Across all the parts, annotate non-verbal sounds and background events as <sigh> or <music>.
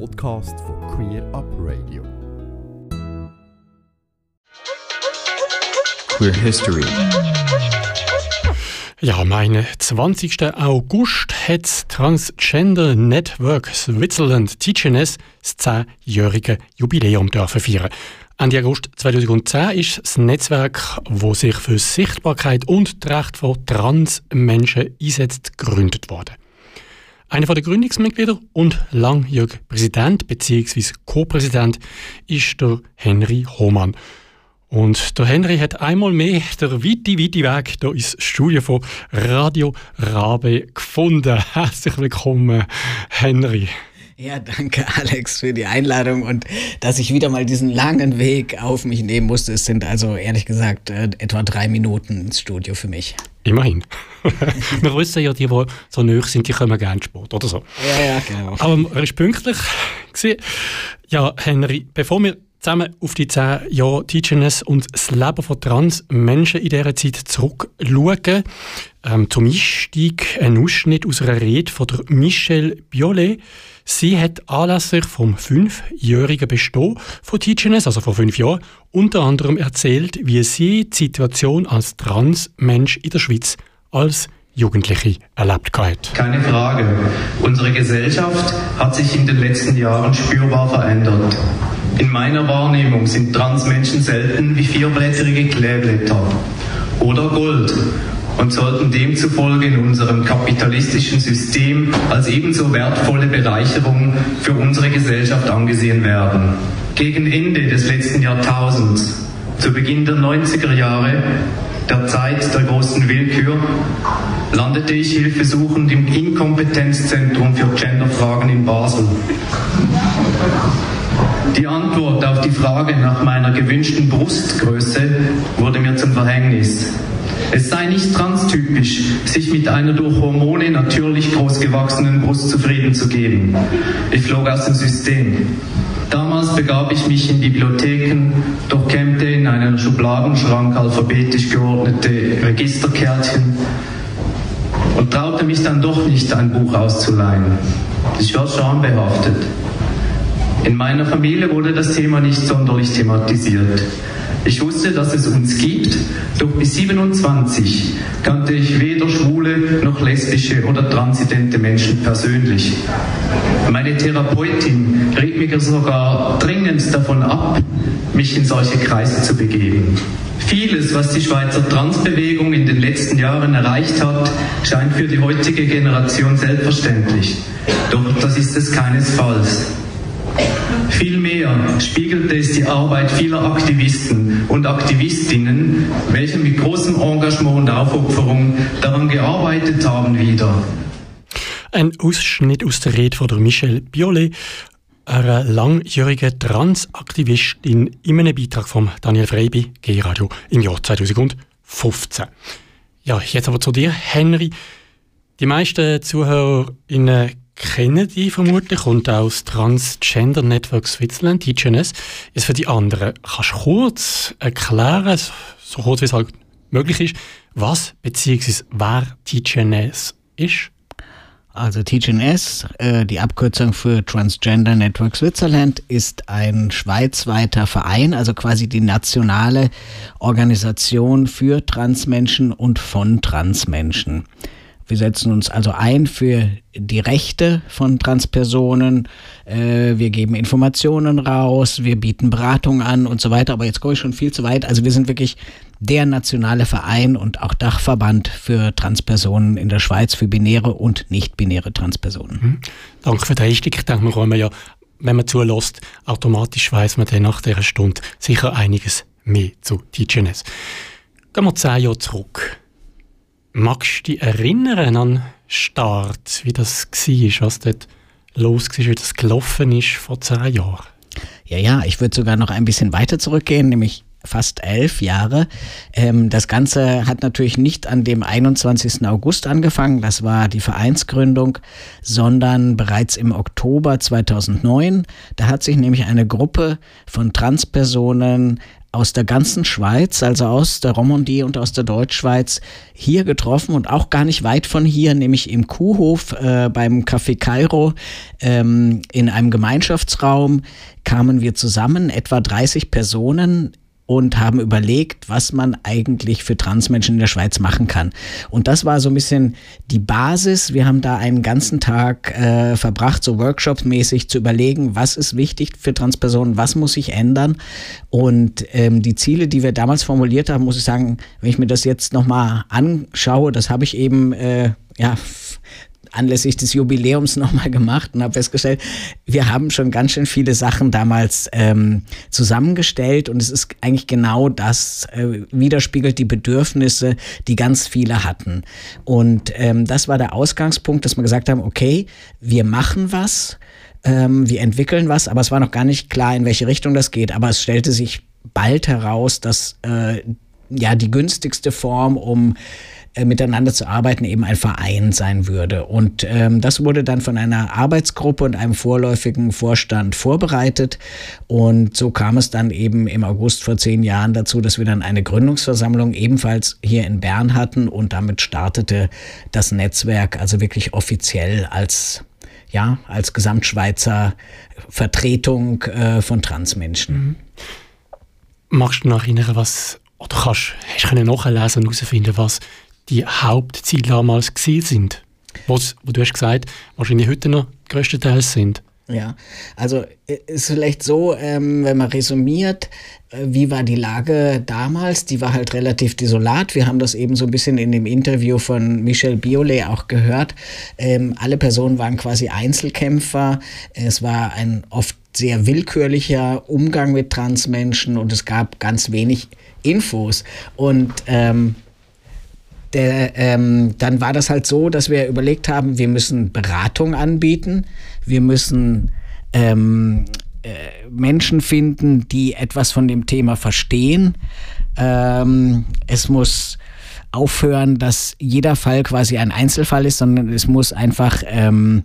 Podcast von Queer Up Radio. Queer History. Ja, am 20. August hat das Transgender Network Switzerland TGNS das 10-jährige Jubiläum dürfen feiern. Ende August 2010 ist das Netzwerk, das sich für Sichtbarkeit und die Rechte von Transmenschen einsetzt, gegründet worden. Einer der Gründungsmitglieder und langjähriger Präsident bzw. Co-Präsident ist der Henry Hohmann. Und der Henry hat einmal mehr den weite, weite Weg hier ins Studio von Radio Rabe gefunden. <laughs> Herzlich willkommen, Henry. Ja, danke Alex für die Einladung und dass ich wieder mal diesen langen Weg auf mich nehmen musste. Es sind also ehrlich gesagt äh, etwa drei Minuten ins Studio für mich. Immerhin. <laughs> wir wissen ja, die, die so nöch sind, die kommen gerne Sport oder so. Ja, ja, genau. Aber er ist pünktlich. Gewesen. Ja, Henry, bevor wir zusammen auf die zehn Jahre Teacherness und das Leben von Transmenschen in dieser Zeit zurückschauen, ähm, zum Einstieg ein Ausschnitt aus einer Rede von der Michelle Biolay. Sie hat anlässlich vom fünfjährigen Bestehen von Teacherness, also vor fünf Jahren, unter anderem erzählt, wie sie die Situation als Transmensch in der Schweiz als Jugendliche erlebt hat. Keine Frage. Unsere Gesellschaft hat sich in den letzten Jahren spürbar verändert. In meiner Wahrnehmung sind Transmenschen selten wie vierblättrige Kleeblätter oder Gold und sollten demzufolge in unserem kapitalistischen System als ebenso wertvolle Bereicherung für unsere Gesellschaft angesehen werden. Gegen Ende des letzten Jahrtausends, zu Beginn der 90er Jahre, der Zeit der großen Willkür, landete ich hilfesuchend im Inkompetenzzentrum für Genderfragen in Basel. Die Antwort auf die Frage nach meiner gewünschten Brustgröße wurde mir zum Verhängnis. Es sei nicht transtypisch, sich mit einer durch Hormone natürlich großgewachsenen Brust zufrieden zu geben. Ich flog aus dem System. Damals begab ich mich in Bibliotheken, durchkämmte in einen Schubladenschrank alphabetisch geordnete Registerkärtchen und traute mich dann doch nicht, ein Buch auszuleihen. Ich war schambehaftet. In meiner Familie wurde das Thema nicht sonderlich thematisiert. Ich wusste, dass es uns gibt, doch bis 27 kannte ich weder schwule noch lesbische oder transidente Menschen persönlich. Meine Therapeutin riet mir sogar dringend davon ab, mich in solche Kreise zu begeben. Vieles, was die Schweizer Transbewegung in den letzten Jahren erreicht hat, scheint für die heutige Generation selbstverständlich. Doch das ist es keinesfalls. Vielmehr spiegelte es die Arbeit vieler Aktivisten und Aktivistinnen, welche mit großem Engagement und Aufopferung daran gearbeitet haben, wieder. Ein Ausschnitt aus der Rede von der Michelle Biolay, einer langjährigen Transaktivistin in einem Beitrag von Daniel Freibi, G-Radio, im Jahr 2015. Ja, jetzt aber zu dir, Henry. Die meisten ZuhörerInnen kennen die vermutlich auch das Transgender Network Switzerland, TGNS. Jetzt für die anderen, kannst du kurz erklären, so kurz wie es halt möglich ist, was bzw. wer TGNS ist? Also TGNS, äh, die Abkürzung für Transgender Network Switzerland, ist ein schweizweiter Verein, also quasi die nationale Organisation für Transmenschen und von Transmenschen. Wir setzen uns also ein für die Rechte von Transpersonen. Äh, wir geben Informationen raus, wir bieten Beratung an und so weiter. Aber jetzt komme ich schon viel zu weit. Also wir sind wirklich der nationale Verein und auch Dachverband für Transpersonen in der Schweiz, für binäre und nicht-binäre Transpersonen. Mhm. Danke für den Einstieg. Ich denke, wir ja, wenn man zulässt, automatisch weiß man dann nach dieser Stunde sicher einiges mehr zu TGNS. Gehen wir zehn Jahre zurück. Magst du dich erinnern an Start, wie das war, was dort los war, wie das gelaufen ist vor zehn Jahren? Ja, ja, ich würde sogar noch ein bisschen weiter zurückgehen, nämlich fast elf Jahre. Ähm, das Ganze hat natürlich nicht an dem 21. August angefangen, das war die Vereinsgründung, sondern bereits im Oktober 2009. Da hat sich nämlich eine Gruppe von Transpersonen aus der ganzen Schweiz, also aus der Romandie und aus der Deutschschweiz, hier getroffen und auch gar nicht weit von hier, nämlich im Kuhhof äh, beim Café Cairo ähm, in einem Gemeinschaftsraum kamen wir zusammen, etwa 30 Personen und haben überlegt, was man eigentlich für Transmenschen in der Schweiz machen kann. Und das war so ein bisschen die Basis. Wir haben da einen ganzen Tag äh, verbracht, so Workshop-mäßig zu überlegen, was ist wichtig für Transpersonen, was muss sich ändern. Und ähm, die Ziele, die wir damals formuliert haben, muss ich sagen, wenn ich mir das jetzt nochmal anschaue, das habe ich eben äh, ja, anlässlich des Jubiläums <laughs> nochmal gemacht und habe festgestellt, wir haben schon ganz schön viele Sachen damals ähm, zusammengestellt und es ist eigentlich genau das, äh, widerspiegelt die Bedürfnisse, die ganz viele hatten. Und ähm, das war der Ausgangspunkt, dass wir gesagt haben, okay, wir machen was, ähm, wir entwickeln was, aber es war noch gar nicht klar, in welche Richtung das geht. Aber es stellte sich bald heraus, dass äh, ja die günstigste Form, um äh, miteinander zu arbeiten, eben ein Verein sein würde. Und ähm, das wurde dann von einer Arbeitsgruppe und einem vorläufigen Vorstand vorbereitet. Und so kam es dann eben im August vor zehn Jahren dazu, dass wir dann eine Gründungsversammlung ebenfalls hier in Bern hatten und damit startete das Netzwerk also wirklich offiziell als ja, als Gesamtschweizer Vertretung äh, von Transmenschen. Mhm. Magst du erinnern, was, oder kannst, hast du nachlesen und herausfinden, was die Hauptziele damals gewesen sind? Was, wo du hast gesagt, wahrscheinlich heute noch größtenteils sind. Ja, also äh, ist vielleicht so, ähm, wenn man resümiert, äh, wie war die Lage damals? Die war halt relativ desolat. Wir haben das eben so ein bisschen in dem Interview von Michel Biolay auch gehört. Ähm, alle Personen waren quasi Einzelkämpfer. Es war ein oft sehr willkürlicher Umgang mit Transmenschen und es gab ganz wenig Infos. Und ähm, der, ähm, dann war das halt so, dass wir überlegt haben, wir müssen Beratung anbieten, wir müssen ähm, äh, Menschen finden, die etwas von dem Thema verstehen. Ähm, es muss aufhören, dass jeder Fall quasi ein Einzelfall ist, sondern es muss einfach ähm,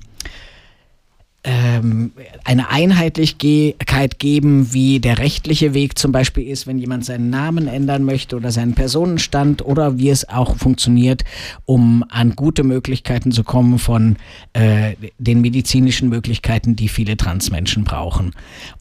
ähm, eine Einheitlichkeit geben, wie der rechtliche Weg zum Beispiel ist, wenn jemand seinen Namen ändern möchte oder seinen Personenstand oder wie es auch funktioniert, um an gute Möglichkeiten zu kommen von äh, den medizinischen Möglichkeiten, die viele Transmenschen brauchen.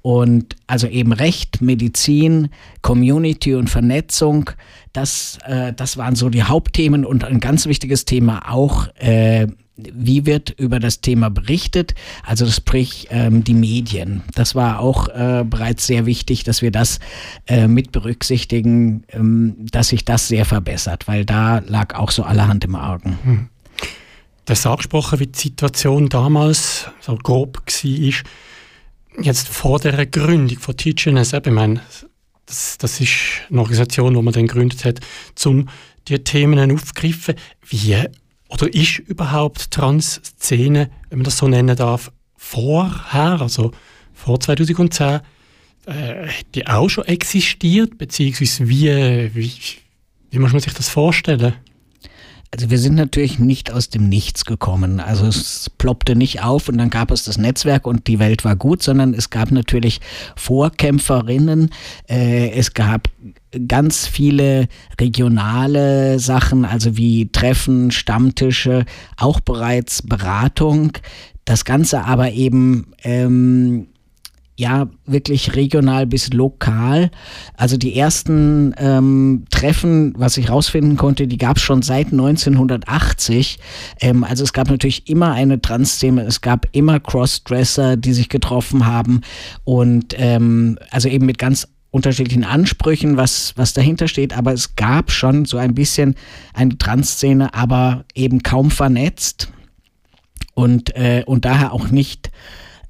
Und also eben Recht, Medizin, Community und Vernetzung, das, äh, das waren so die Hauptthemen und ein ganz wichtiges Thema auch äh, wie wird über das Thema berichtet, also sprich ähm, die Medien. Das war auch äh, bereits sehr wichtig, dass wir das äh, mit berücksichtigen, ähm, dass sich das sehr verbessert, weil da lag auch so allerhand im Argen. Hm. Das angesprochen, wie die Situation damals so grob war. Jetzt vor der Gründung von TGNS, ich meine, das, das ist eine Organisation, die man dann gegründet hat, um die Themen aufzugreifen. Wie oder ist überhaupt Trans-Szene, wenn man das so nennen darf, vorher, also vor 2010, äh, die auch schon existiert, beziehungsweise wie, wie, wie muss man sich das vorstellen? Also wir sind natürlich nicht aus dem Nichts gekommen. Also es ploppte nicht auf und dann gab es das Netzwerk und die Welt war gut, sondern es gab natürlich Vorkämpferinnen. Äh, es gab ganz viele regionale Sachen, also wie Treffen, Stammtische, auch bereits Beratung. Das Ganze aber eben ähm, ja wirklich regional bis lokal. Also die ersten ähm, Treffen, was ich rausfinden konnte, die gab es schon seit 1980. Ähm, also es gab natürlich immer eine Trans-Szene, es gab immer Crossdresser, die sich getroffen haben und ähm, also eben mit ganz unterschiedlichen Ansprüchen, was, was dahinter steht, aber es gab schon so ein bisschen eine Trans-Szene, aber eben kaum vernetzt und, äh, und daher auch nicht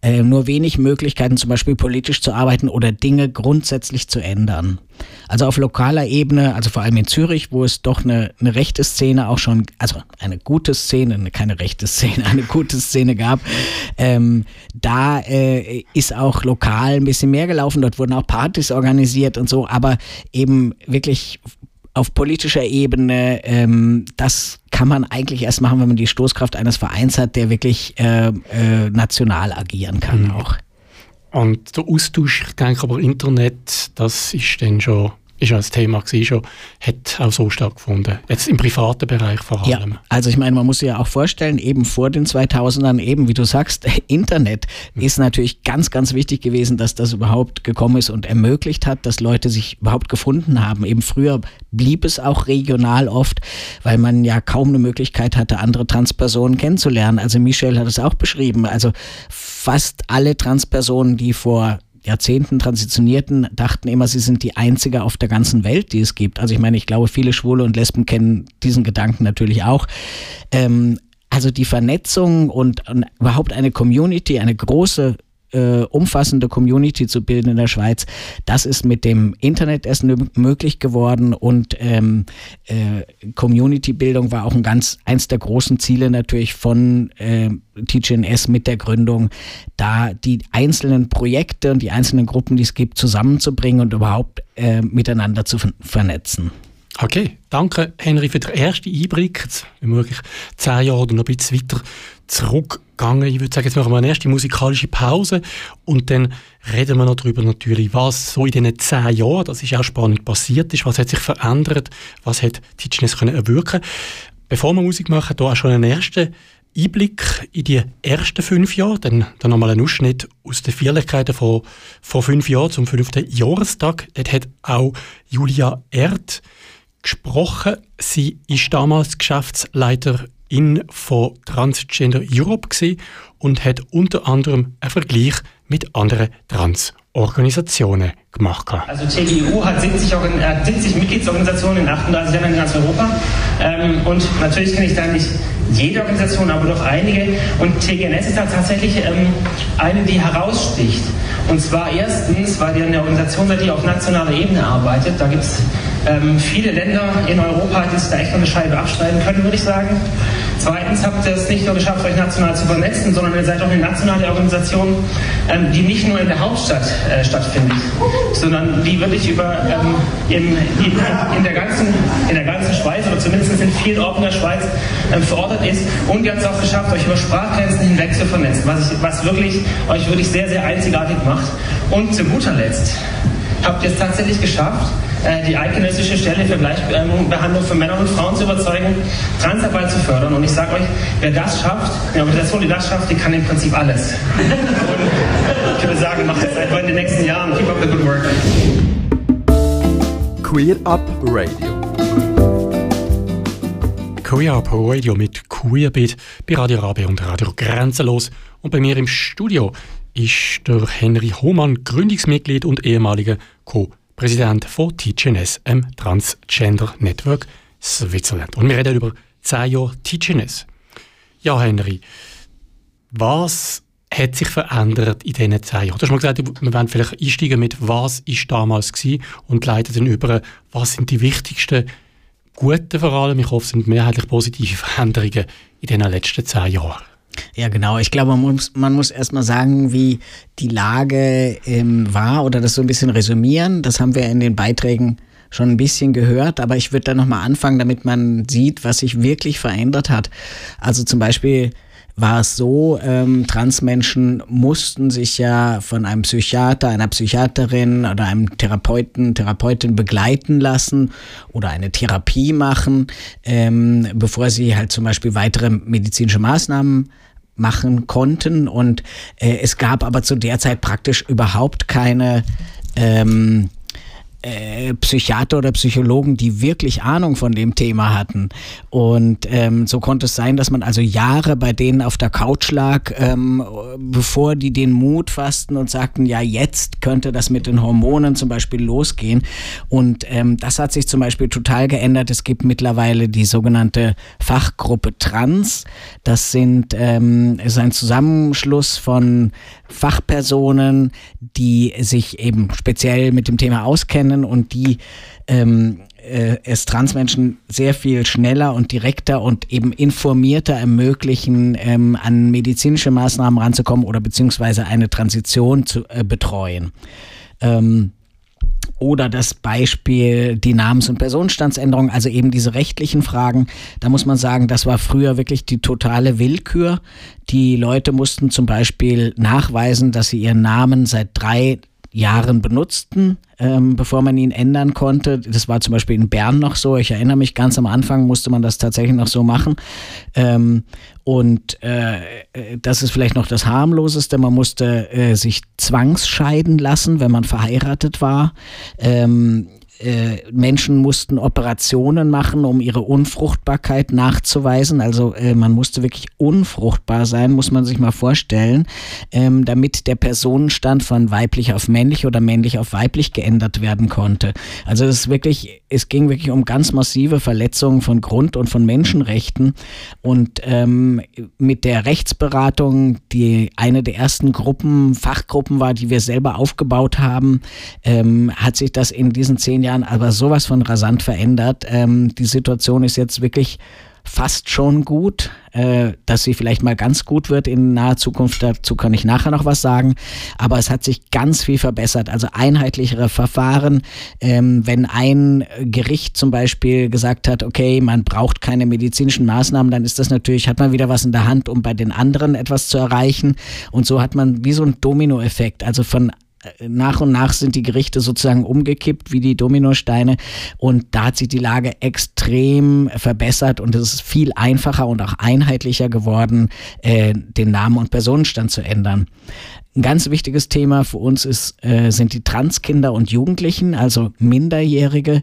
äh, nur wenig Möglichkeiten, zum Beispiel politisch zu arbeiten oder Dinge grundsätzlich zu ändern. Also auf lokaler Ebene, also vor allem in Zürich, wo es doch eine, eine rechte Szene auch schon, also eine gute Szene, keine rechte Szene, <laughs> eine gute Szene gab, ähm, da äh, ist auch lokal ein bisschen mehr gelaufen. Dort wurden auch Partys organisiert und so, aber eben wirklich auf politischer Ebene, ähm, das kann man eigentlich erst machen, wenn man die Stoßkraft eines Vereins hat, der wirklich äh, äh, national agieren kann mhm. auch. Und der Austausch, ich denke aber Internet, das ist dann schon ist ja ein Thema gewesen, schon, hat auch so stattgefunden. Jetzt im privaten Bereich vor allem. Ja, also ich meine, man muss sich ja auch vorstellen, eben vor den 2000ern, eben wie du sagst, <laughs> Internet mhm. ist natürlich ganz, ganz wichtig gewesen, dass das überhaupt gekommen ist und ermöglicht hat, dass Leute sich überhaupt gefunden haben. Eben früher blieb es auch regional oft, weil man ja kaum eine Möglichkeit hatte, andere Transpersonen kennenzulernen. Also Michelle hat es auch beschrieben. Also fast alle Transpersonen, die vor Jahrzehnten Transitionierten dachten immer, sie sind die einzige auf der ganzen Welt, die es gibt. Also ich meine, ich glaube, viele Schwule und Lesben kennen diesen Gedanken natürlich auch. Ähm, also die Vernetzung und, und überhaupt eine Community, eine große äh, umfassende Community zu bilden in der Schweiz. Das ist mit dem Internet erst möglich geworden und ähm, äh, Community-Bildung war auch ein ganz eins der großen Ziele natürlich von äh, TGNS mit der Gründung, da die einzelnen Projekte und die einzelnen Gruppen, die es gibt, zusammenzubringen und überhaupt äh, miteinander zu vernetzen. Okay, danke Henry für den ersten Einblick. Jetzt wir wirklich zehn Jahre oder noch ein bisschen weiter zurückgegangen. Ich würde sagen, jetzt machen wir eine erste musikalische Pause und dann reden wir noch darüber natürlich, was so in diesen zehn Jahren, das ist auch spannend, passiert ist, was hat sich verändert, was hat Ticines können erwirken. Bevor wir Musik machen, da auch schon einen ersten Einblick in die ersten fünf Jahre, dann, dann nochmal ein Ausschnitt aus den Feierlichkeiten von, von fünf Jahren zum fünften Jahrestag. Dort hat auch Julia Erd gesprochen. Sie ist damals Geschäftsleiterin von Transgender Europe und hat unter anderem einen Vergleich mit anderen Transorganisationen gemacht. Also TGU hat 70, 70 Mitgliedsorganisationen in 38 Ländern in ganz Europa. Ähm, und natürlich kenne ich da nicht jede Organisation, aber doch einige. Und TGNS ist da tatsächlich ähm, eine, die heraussticht. Und zwar erstens, weil die eine Organisation seid, die auf nationaler Ebene arbeitet. Da gibt es ähm, viele Länder in Europa, die sich da echt noch eine Scheibe abschneiden können, würde ich sagen. Zweitens habt ihr es nicht nur geschafft, euch national zu vernetzen, sondern ihr seid auch eine nationale Organisation, ähm, die nicht nur in der Hauptstadt äh, stattfindet, sondern die wirklich über ähm, in, in, in, der ganzen, in der ganzen Schweiz oder zumindest in vielen Orten der Schweiz ähm, verortet ist. Und ihr habt es auch geschafft, euch über Sprachgrenzen hinweg zu vernetzen, was, ich, was wirklich, euch wirklich sehr, sehr einzigartig macht. Und zu guter Letzt habt ihr es tatsächlich geschafft, äh, die eidgenössische Stelle für Gleichbehandlung für Männer und Frauen zu überzeugen, Transarbeit zu fördern. Und ich sage euch, wer das schafft, eine Organisation, die das schafft, die kann im Prinzip alles. Und ich würde sagen, macht es einfach in den nächsten Jahren. Keep up the good work. Queer Up Radio. Queer Up Radio mit Queerbeat bei Radio Rabe und Radio Grenzenlos. Und bei mir im Studio ist der Henry Hohmann, Gründungsmitglied und ehemaliger Co- Präsident von TGNS, einem Transgender Network Switzerland. Und wir reden über 10 Jahre TGNS. Ja, Henry, was hat sich verändert in diesen 10 Jahren? Du hast mal gesagt, wir wollen vielleicht einsteigen mit, was war damals gewesen und leiten dann über, was sind die wichtigsten guten vor allem, ich hoffe, es sind mehrheitlich positive Veränderungen in den letzten 10 Jahren. Ja, genau. Ich glaube, man muss, man muss erstmal sagen, wie die Lage ähm, war oder das so ein bisschen resümieren. Das haben wir in den Beiträgen schon ein bisschen gehört, aber ich würde da nochmal anfangen, damit man sieht, was sich wirklich verändert hat. Also zum Beispiel war es so, ähm, Transmenschen mussten sich ja von einem Psychiater, einer Psychiaterin oder einem Therapeuten, Therapeutin begleiten lassen oder eine Therapie machen, ähm, bevor sie halt zum Beispiel weitere medizinische Maßnahmen machen konnten. Und äh, es gab aber zu der Zeit praktisch überhaupt keine ähm, äh, Psychiater oder Psychologen, die wirklich Ahnung von dem Thema hatten. Und ähm, so konnte es sein, dass man also Jahre bei denen auf der Couch lag, ähm, bevor die den Mut fassten und sagten, ja, jetzt könnte das mit den Hormonen zum Beispiel losgehen. Und ähm, das hat sich zum Beispiel total geändert. Es gibt mittlerweile die sogenannte Fachgruppe Trans. Das sind ähm, ist ein Zusammenschluss von Fachpersonen, die sich eben speziell mit dem Thema auskennen und die ähm, äh, es Transmenschen sehr viel schneller und direkter und eben informierter ermöglichen, ähm, an medizinische Maßnahmen ranzukommen oder beziehungsweise eine Transition zu äh, betreuen. Ähm, oder das Beispiel die Namens- und Personenstandsänderung, also eben diese rechtlichen Fragen. Da muss man sagen, das war früher wirklich die totale Willkür. Die Leute mussten zum Beispiel nachweisen, dass sie ihren Namen seit drei Jahren benutzten, ähm, bevor man ihn ändern konnte. Das war zum Beispiel in Bern noch so. Ich erinnere mich, ganz am Anfang musste man das tatsächlich noch so machen. Ähm, und äh, das ist vielleicht noch das harmloseste. Man musste äh, sich zwangsscheiden lassen, wenn man verheiratet war. Ähm, äh, Menschen mussten Operationen machen, um ihre Unfruchtbarkeit nachzuweisen. Also äh, man musste wirklich unfruchtbar sein, muss man sich mal vorstellen, ähm, damit der Personenstand von weiblich auf männlich oder männlich auf weiblich geändert werden konnte. Also es ist wirklich, es ging wirklich um ganz massive Verletzungen von Grund- und von Menschenrechten. Und ähm, mit der Rechtsberatung, die eine der ersten Gruppen, Fachgruppen war, die wir selber aufgebaut haben, ähm, hat sich das in diesen zehn Jahren Jahren aber sowas von rasant verändert. Ähm, die Situation ist jetzt wirklich fast schon gut. Äh, dass sie vielleicht mal ganz gut wird in naher Zukunft, dazu kann ich nachher noch was sagen. Aber es hat sich ganz viel verbessert. Also einheitlichere Verfahren. Ähm, wenn ein Gericht zum Beispiel gesagt hat, okay, man braucht keine medizinischen Maßnahmen, dann ist das natürlich, hat man wieder was in der Hand, um bei den anderen etwas zu erreichen. Und so hat man wie so ein Dominoeffekt. Also von nach und nach sind die Gerichte sozusagen umgekippt wie die Dominosteine und da hat sich die Lage extrem verbessert und es ist viel einfacher und auch einheitlicher geworden, äh, den Namen und Personenstand zu ändern. Ein ganz wichtiges Thema für uns ist, äh, sind die Transkinder und Jugendlichen, also Minderjährige.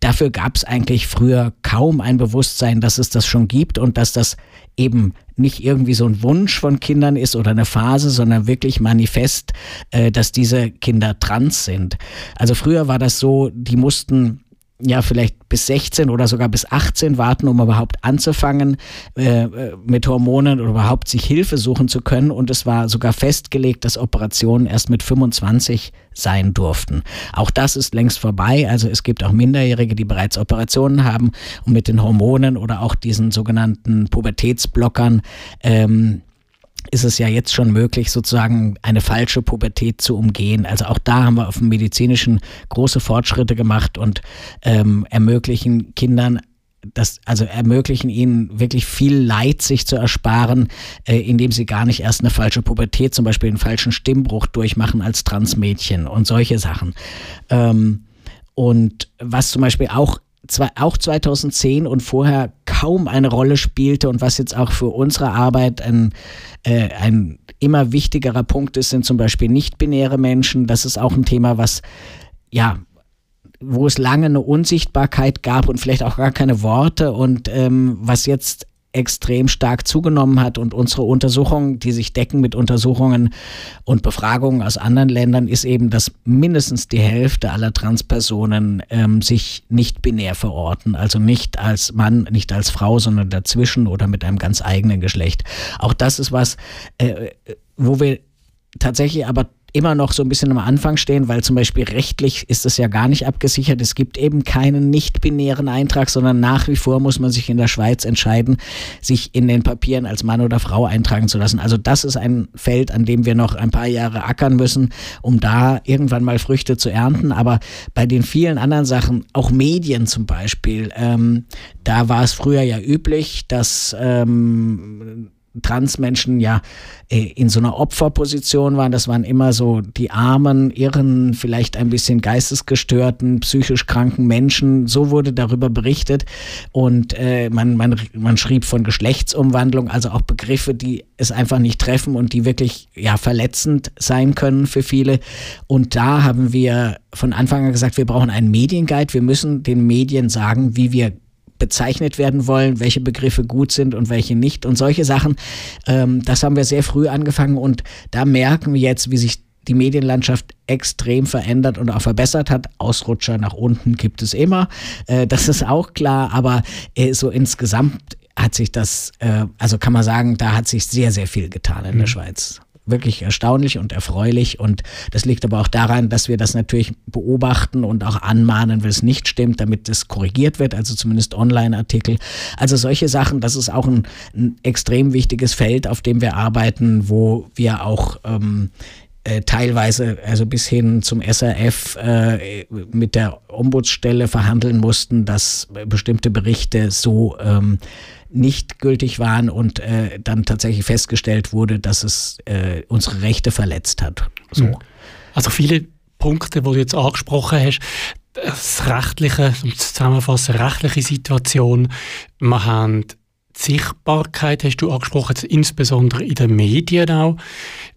Dafür gab es eigentlich früher kaum ein Bewusstsein, dass es das schon gibt und dass das eben nicht irgendwie so ein Wunsch von Kindern ist oder eine Phase, sondern wirklich manifest, äh, dass diese Kinder trans sind. Also früher war das so, die mussten ja vielleicht bis 16 oder sogar bis 18 warten, um überhaupt anzufangen äh, äh, mit Hormonen oder überhaupt sich Hilfe suchen zu können. Und es war sogar festgelegt, dass Operationen erst mit 25 sein durften. Auch das ist längst vorbei. Also es gibt auch Minderjährige, die bereits Operationen haben und mit den Hormonen oder auch diesen sogenannten Pubertätsblockern ähm, ist es ja jetzt schon möglich, sozusagen eine falsche Pubertät zu umgehen. Also auch da haben wir auf dem medizinischen große Fortschritte gemacht und ähm, ermöglichen Kindern das, also ermöglichen ihnen wirklich viel Leid sich zu ersparen, äh, indem sie gar nicht erst eine falsche Pubertät, zum Beispiel einen falschen Stimmbruch durchmachen als Transmädchen und solche Sachen. Ähm, und was zum Beispiel auch auch 2010 und vorher kaum eine Rolle spielte und was jetzt auch für unsere Arbeit ein, äh, ein immer wichtigerer Punkt ist, sind zum Beispiel nicht-binäre Menschen. Das ist auch ein Thema, was ja wo es lange eine Unsichtbarkeit gab und vielleicht auch gar keine Worte und ähm, was jetzt extrem stark zugenommen hat und unsere Untersuchungen, die sich decken mit Untersuchungen und Befragungen aus anderen Ländern, ist eben, dass mindestens die Hälfte aller Transpersonen ähm, sich nicht binär verorten, also nicht als Mann, nicht als Frau, sondern dazwischen oder mit einem ganz eigenen Geschlecht. Auch das ist was, äh, wo wir tatsächlich aber immer noch so ein bisschen am Anfang stehen, weil zum Beispiel rechtlich ist es ja gar nicht abgesichert. Es gibt eben keinen nicht-binären Eintrag, sondern nach wie vor muss man sich in der Schweiz entscheiden, sich in den Papieren als Mann oder Frau eintragen zu lassen. Also das ist ein Feld, an dem wir noch ein paar Jahre ackern müssen, um da irgendwann mal Früchte zu ernten. Aber bei den vielen anderen Sachen, auch Medien zum Beispiel, ähm, da war es früher ja üblich, dass ähm, Transmenschen ja äh, in so einer Opferposition waren. Das waren immer so die armen, irren, vielleicht ein bisschen geistesgestörten, psychisch kranken Menschen. So wurde darüber berichtet. Und äh, man, man, man schrieb von Geschlechtsumwandlung, also auch Begriffe, die es einfach nicht treffen und die wirklich ja verletzend sein können für viele. Und da haben wir von Anfang an gesagt, wir brauchen einen Medienguide. Wir müssen den Medien sagen, wie wir bezeichnet werden wollen, welche Begriffe gut sind und welche nicht und solche Sachen. Ähm, das haben wir sehr früh angefangen und da merken wir jetzt, wie sich die Medienlandschaft extrem verändert und auch verbessert hat. Ausrutscher nach unten gibt es immer, äh, das ist auch klar, aber äh, so insgesamt hat sich das, äh, also kann man sagen, da hat sich sehr, sehr viel getan in mhm. der Schweiz wirklich erstaunlich und erfreulich. Und das liegt aber auch daran, dass wir das natürlich beobachten und auch anmahnen, wenn es nicht stimmt, damit es korrigiert wird, also zumindest Online-Artikel. Also solche Sachen, das ist auch ein, ein, extrem wichtiges Feld, auf dem wir arbeiten, wo wir auch ähm, äh, teilweise also bis hin zum SRF äh, mit der Ombudsstelle verhandeln mussten, dass bestimmte Berichte so ähm, nicht gültig waren und äh, dann tatsächlich festgestellt wurde, dass es äh, unsere Rechte verletzt hat. So. Mhm. Also viele Punkte, die du jetzt angesprochen hast, das rechtliche, um zusammenfassen, rechtliche Situation, wir haben die Sichtbarkeit, hast du angesprochen, insbesondere in den Medien auch.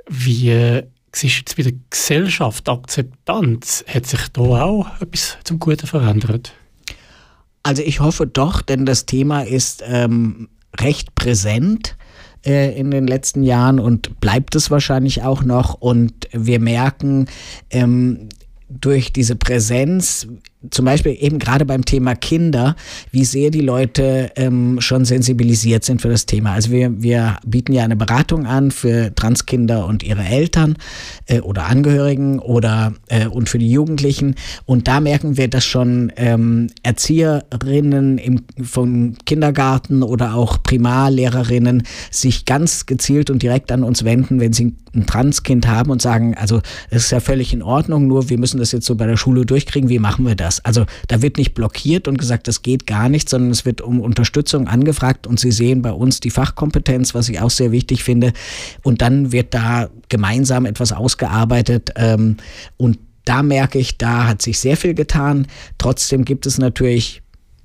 Wie siehst jetzt bei der Gesellschaft, Akzeptanz, hat sich da auch etwas zum Guten verändert? Also ich hoffe doch, denn das Thema ist ähm, recht präsent äh, in den letzten Jahren und bleibt es wahrscheinlich auch noch. Und wir merken ähm, durch diese Präsenz, zum Beispiel eben gerade beim Thema Kinder, wie sehr die Leute ähm, schon sensibilisiert sind für das Thema. Also wir, wir bieten ja eine Beratung an für Transkinder und ihre Eltern äh, oder Angehörigen oder äh, und für die Jugendlichen. Und da merken wir, dass schon ähm, Erzieherinnen im, vom Kindergarten oder auch Primarlehrerinnen sich ganz gezielt und direkt an uns wenden, wenn sie ein Transkind haben und sagen, also es ist ja völlig in Ordnung, nur wir müssen das jetzt so bei der Schule durchkriegen, wie machen wir das? Das. Also da wird nicht blockiert und gesagt, das geht gar nicht, sondern es wird um Unterstützung angefragt und Sie sehen bei uns die Fachkompetenz, was ich auch sehr wichtig finde. Und dann wird da gemeinsam etwas ausgearbeitet ähm, und da merke ich, da hat sich sehr viel getan. Trotzdem gibt es natürlich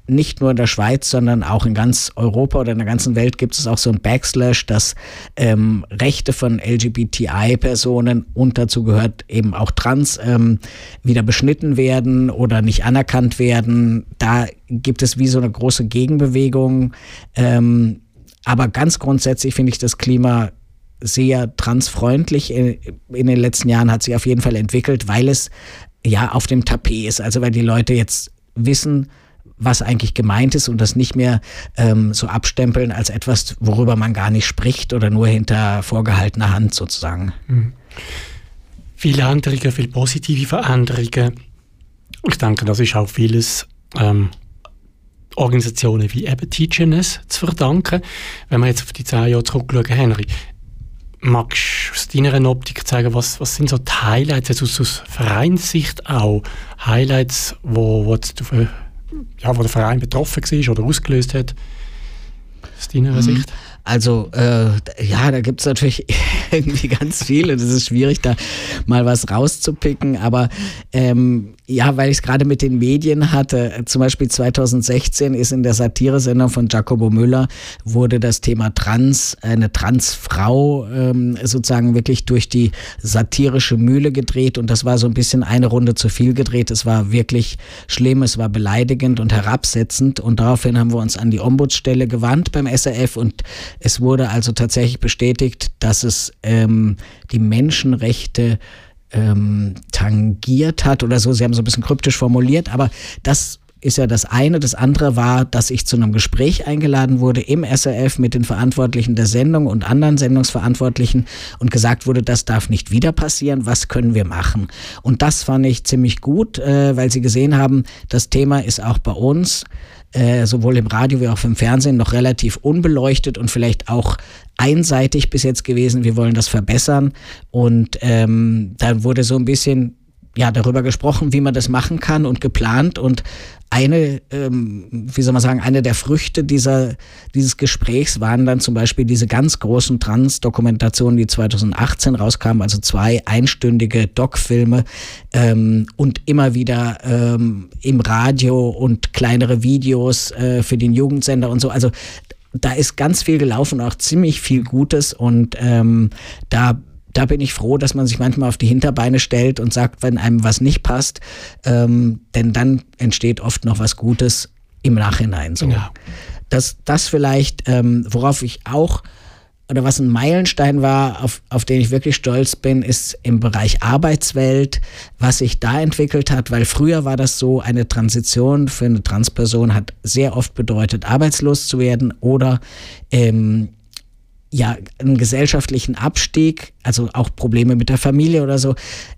nicht nur in der Schweiz, sondern auch in ganz Europa oder in der ganzen Welt gibt es auch so ein Backslash, dass ähm, Rechte von LGBTI-Personen und dazu gehört eben auch Trans ähm, wieder beschnitten werden oder nicht anerkannt werden. Da gibt es wie so eine große Gegenbewegung. Ähm, aber ganz grundsätzlich finde ich das Klima sehr transfreundlich in, in den letzten Jahren hat sich auf jeden Fall entwickelt, weil es ja auf dem Tapet ist. Also weil die Leute jetzt wissen, was eigentlich gemeint ist und das nicht mehr ähm, so abstempeln als etwas, worüber man gar nicht spricht oder nur hinter vorgehaltener Hand sozusagen. Mhm. Viele Änderungen, viele positive Veränderungen. Ich denke, das ist auch vieles ähm, Organisationen wie eben TGNS zu verdanken. Wenn wir jetzt auf die zehn Jahre zurückschauen, Henry, magst du aus deiner Optik zeigen, was, was sind so die Highlights, also aus, aus Vereinssicht auch, Highlights, wo, wo du ja, wo der Verein betroffen war oder ausgelöst hat, aus deiner mhm. Sicht? Also äh, ja, da gibt es natürlich <laughs> irgendwie ganz viele. Das ist schwierig, da mal was rauszupicken. Aber ähm, ja, weil ich es gerade mit den Medien hatte, zum Beispiel 2016 ist in der Satiresendung von Jacobo Müller, wurde das Thema Trans, eine Transfrau ähm, sozusagen wirklich durch die satirische Mühle gedreht. Und das war so ein bisschen eine Runde zu viel gedreht. Es war wirklich schlimm, es war beleidigend und herabsetzend. Und daraufhin haben wir uns an die Ombudsstelle gewandt beim SRF und es wurde also tatsächlich bestätigt, dass es ähm, die Menschenrechte ähm, tangiert hat oder so. Sie haben so ein bisschen kryptisch formuliert, aber das ist ja das eine. Das andere war, dass ich zu einem Gespräch eingeladen wurde im SRF mit den Verantwortlichen der Sendung und anderen Sendungsverantwortlichen und gesagt wurde, das darf nicht wieder passieren. Was können wir machen? Und das fand ich ziemlich gut, äh, weil sie gesehen haben, das Thema ist auch bei uns äh, sowohl im Radio wie auch im Fernsehen noch relativ unbeleuchtet und vielleicht auch einseitig bis jetzt gewesen. Wir wollen das verbessern. Und ähm, dann wurde so ein bisschen ja, darüber gesprochen, wie man das machen kann und geplant. Und eine, ähm, wie soll man sagen, eine der Früchte dieser, dieses Gesprächs waren dann zum Beispiel diese ganz großen Trans-Dokumentationen, die 2018 rauskamen, also zwei einstündige Doc-Filme ähm, und immer wieder ähm, im Radio und kleinere Videos äh, für den Jugendsender und so. Also da ist ganz viel gelaufen, auch ziemlich viel Gutes und ähm, da da bin ich froh, dass man sich manchmal auf die Hinterbeine stellt und sagt, wenn einem was nicht passt, ähm, denn dann entsteht oft noch was Gutes im Nachhinein. So. Ja. Das, das vielleicht, ähm, worauf ich auch oder was ein Meilenstein war, auf, auf den ich wirklich stolz bin, ist im Bereich Arbeitswelt, was sich da entwickelt hat, weil früher war das so, eine Transition für eine Transperson hat sehr oft bedeutet, arbeitslos zu werden oder ähm, ja, einen gesellschaftlichen Abstieg, also auch Probleme mit der Familie oder so.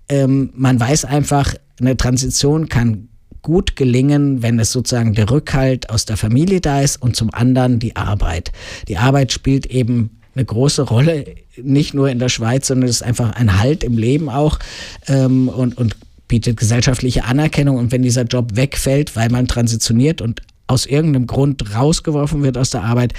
Ähm, man weiß einfach, eine Transition kann gut gelingen, wenn es sozusagen der Rückhalt aus der Familie da ist und zum anderen die Arbeit. Die Arbeit spielt eben eine große Rolle, nicht nur in der Schweiz, sondern es ist einfach ein Halt im Leben auch ähm, und, und bietet gesellschaftliche Anerkennung. Und wenn dieser Job wegfällt, weil man transitioniert und aus irgendeinem Grund rausgeworfen wird aus der Arbeit,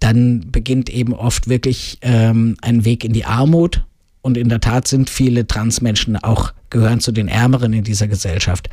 dann beginnt eben oft wirklich ähm, ein Weg in die Armut. Und in der Tat sind viele Transmenschen auch gehören zu den Ärmeren in dieser Gesellschaft.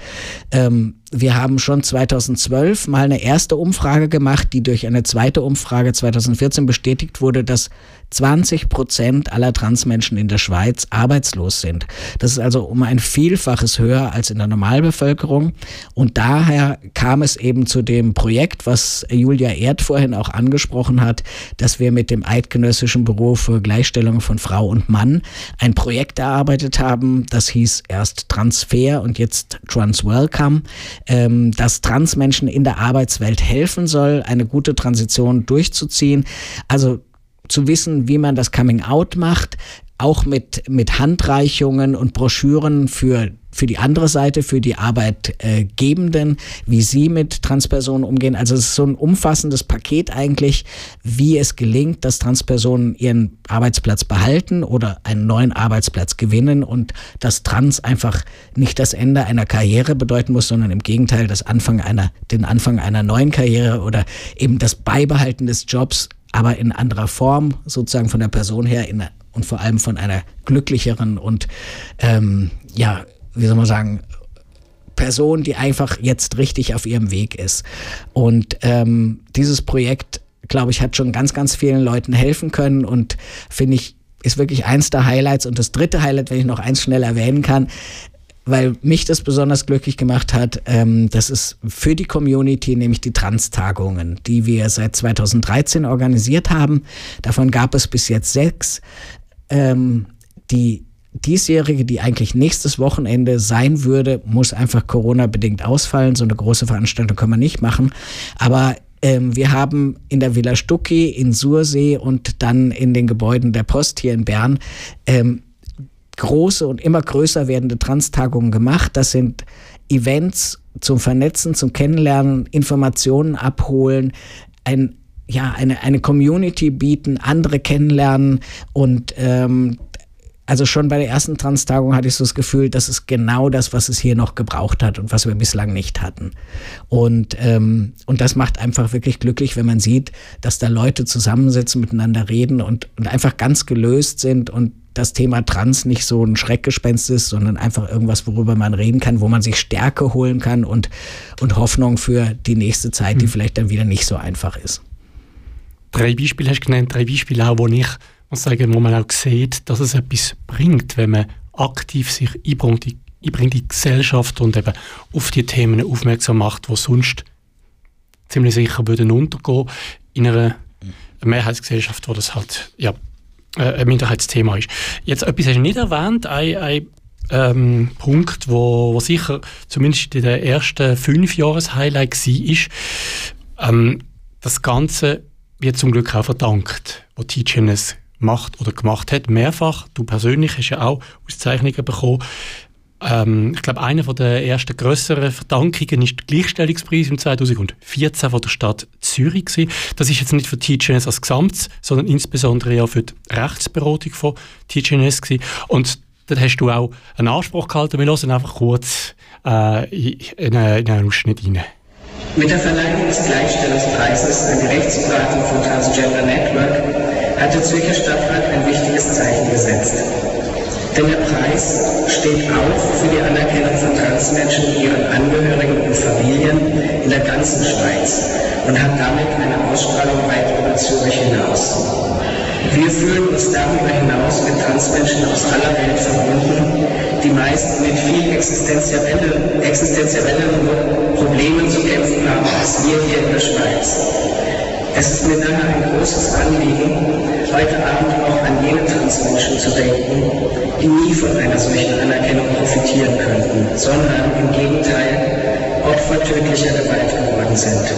Ähm, wir haben schon 2012 mal eine erste Umfrage gemacht, die durch eine zweite Umfrage 2014 bestätigt wurde, dass 20 Prozent aller Transmenschen in der Schweiz arbeitslos sind. Das ist also um ein Vielfaches höher als in der Normalbevölkerung. Und daher kam es eben zu dem Projekt, was Julia Erd vorhin auch angesprochen hat, dass wir mit dem Eidgenössischen Büro für Gleichstellung von Frau und Mann ein Projekt erarbeitet haben, das hieß erst Transfer und jetzt Transwelcome, ähm, das Transmenschen in der Arbeitswelt helfen soll, eine gute Transition durchzuziehen. Also zu wissen, wie man das Coming Out macht, auch mit, mit Handreichungen und Broschüren für für die andere Seite, für die Arbeitgebenden, wie sie mit Transpersonen umgehen. Also es ist so ein umfassendes Paket eigentlich, wie es gelingt, dass Transpersonen ihren Arbeitsplatz behalten oder einen neuen Arbeitsplatz gewinnen und dass Trans einfach nicht das Ende einer Karriere bedeuten muss, sondern im Gegenteil das Anfang einer, den Anfang einer neuen Karriere oder eben das Beibehalten des Jobs, aber in anderer Form, sozusagen von der Person her in, und vor allem von einer glücklicheren und ähm, ja wie soll man sagen, Person, die einfach jetzt richtig auf ihrem Weg ist. Und ähm, dieses Projekt, glaube ich, hat schon ganz, ganz vielen Leuten helfen können und finde ich, ist wirklich eins der Highlights. Und das dritte Highlight, wenn ich noch eins schnell erwähnen kann, weil mich das besonders glücklich gemacht hat, ähm, das ist für die Community, nämlich die Trans-Tagungen, die wir seit 2013 organisiert haben. Davon gab es bis jetzt sechs. Ähm, die diesjährige, die eigentlich nächstes Wochenende sein würde, muss einfach Corona-bedingt ausfallen. So eine große Veranstaltung können wir nicht machen. Aber ähm, wir haben in der Villa Stucki, in Sursee und dann in den Gebäuden der Post hier in Bern ähm, große und immer größer werdende Transtagungen gemacht. Das sind Events zum Vernetzen, zum Kennenlernen, Informationen abholen, ein ja, eine, eine Community bieten, andere kennenlernen und ähm, also schon bei der ersten Transtagung hatte ich so das Gefühl, das ist genau das, was es hier noch gebraucht hat und was wir bislang nicht hatten. Und, ähm, und das macht einfach wirklich glücklich, wenn man sieht, dass da Leute zusammensitzen, miteinander reden und, und einfach ganz gelöst sind und das Thema Trans nicht so ein Schreckgespenst ist, sondern einfach irgendwas, worüber man reden kann, wo man sich Stärke holen kann und, und Hoffnung für die nächste Zeit, die hm. vielleicht dann wieder nicht so einfach ist. Drei Beispiele hast du genannt, drei Beispiele auch, wo ich muss sagen, wo man auch sieht, dass es etwas bringt, wenn man aktiv sich einbringt, in die Gesellschaft und eben auf die Themen aufmerksam macht, die sonst ziemlich sicher würden untergehen in einer Mehrheitsgesellschaft, wo das halt ja, äh, ein Minderheitsthema ist. Jetzt etwas hast du nicht erwähnt, ein, ein ähm, Punkt, wo, wo sicher zumindest in den ersten fünf Jahren Highlight war, ähm, das Ganze wird zum Glück auch verdankt, wo TGNS macht oder gemacht hat, mehrfach. Du persönlich hast ja auch Auszeichnungen bekommen. Ähm, ich glaube, eine der ersten größeren Verdankungen ist der Gleichstellungspreis im 2014 von der Stadt Zürich. Gewesen. Das ist jetzt nicht für TGNS als Gesamt, sondern insbesondere auch für die Rechtsberatung von TGNS. Gewesen. Und dort hast du auch einen Anspruch gehalten. Wir hören einfach kurz äh, in, einen Ausschnitt rein. Mit der Verleihung des Gleichstellungspreises an die Rechtsberatung von Transgender Network hat der Zürcher Stadtrat ein wichtiges Zeichen gesetzt. Denn der Preis steht auch für die Anerkennung von Transmenschen, ihren Angehörigen und Familien in der ganzen Schweiz und hat damit eine Ausstrahlung weit über Zürich hinaus. Wir fühlen uns darüber hinaus mit Transmenschen aus aller Welt verbunden, die meist mit viel existenzielleren Problemen zu kämpfen haben als wir hier in der Schweiz. Es ist mir daher ein großes Anliegen, heute Abend auch an jene Transmenschen zu denken, die nie von einer solchen Anerkennung profitieren könnten, sondern im Gegenteil Opfer tödlicher Gewalt geworden sind.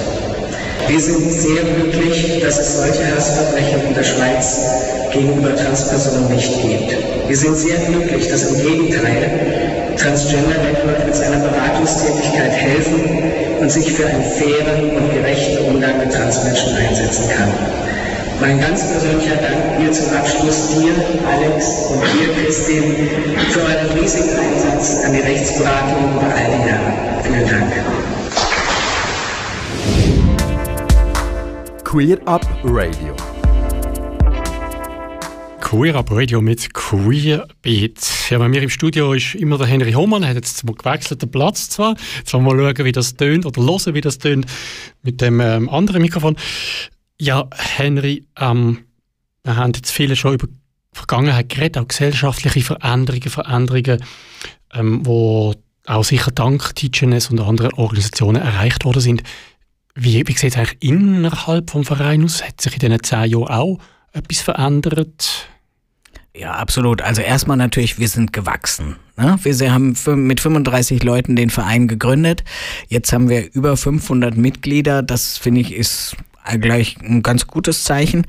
Wir sind sehr glücklich, dass es solche Hassverbrechen in der Schweiz gegenüber Transpersonen nicht gibt. Wir sind sehr glücklich, dass im Gegenteil Transgender Network mit seiner Beratungstätigkeit helfen und sich für einen fairen und gerechten Umgang mit Transmenschen einsetzen kann. Mein ganz persönlicher Dank mir zum Abschluss dir, Alex, und dir, Christine, für euren riesigen Einsatz an die Rechtsberatung über all die Jahre. Vielen Dank. Queer Up Radio. Queer Up Radio mit Queer Beat. Ja, bei mir im Studio ist immer der Henry Hohmann, er hat jetzt mal gewechselten Platz zwar. Jetzt wollen wir mal schauen, wie das tönt oder hören, wie das tönt mit dem ähm, anderen Mikrofon. Ja, Henry, ähm, wir haben jetzt viele schon über Vergangenheit geredet, auch gesellschaftliche Veränderungen, Veränderungen, ähm, wo auch sicher dank TGNS und anderen Organisationen erreicht worden sind. Wie, wie sieht es eigentlich innerhalb vom Verein aus? Hat sich in diesen zehn Jahren auch etwas verändert? Ja, absolut. Also erstmal natürlich, wir sind gewachsen. Ne? Wir haben mit 35 Leuten den Verein gegründet. Jetzt haben wir über 500 Mitglieder. Das finde ich ist gleich ein ganz gutes Zeichen.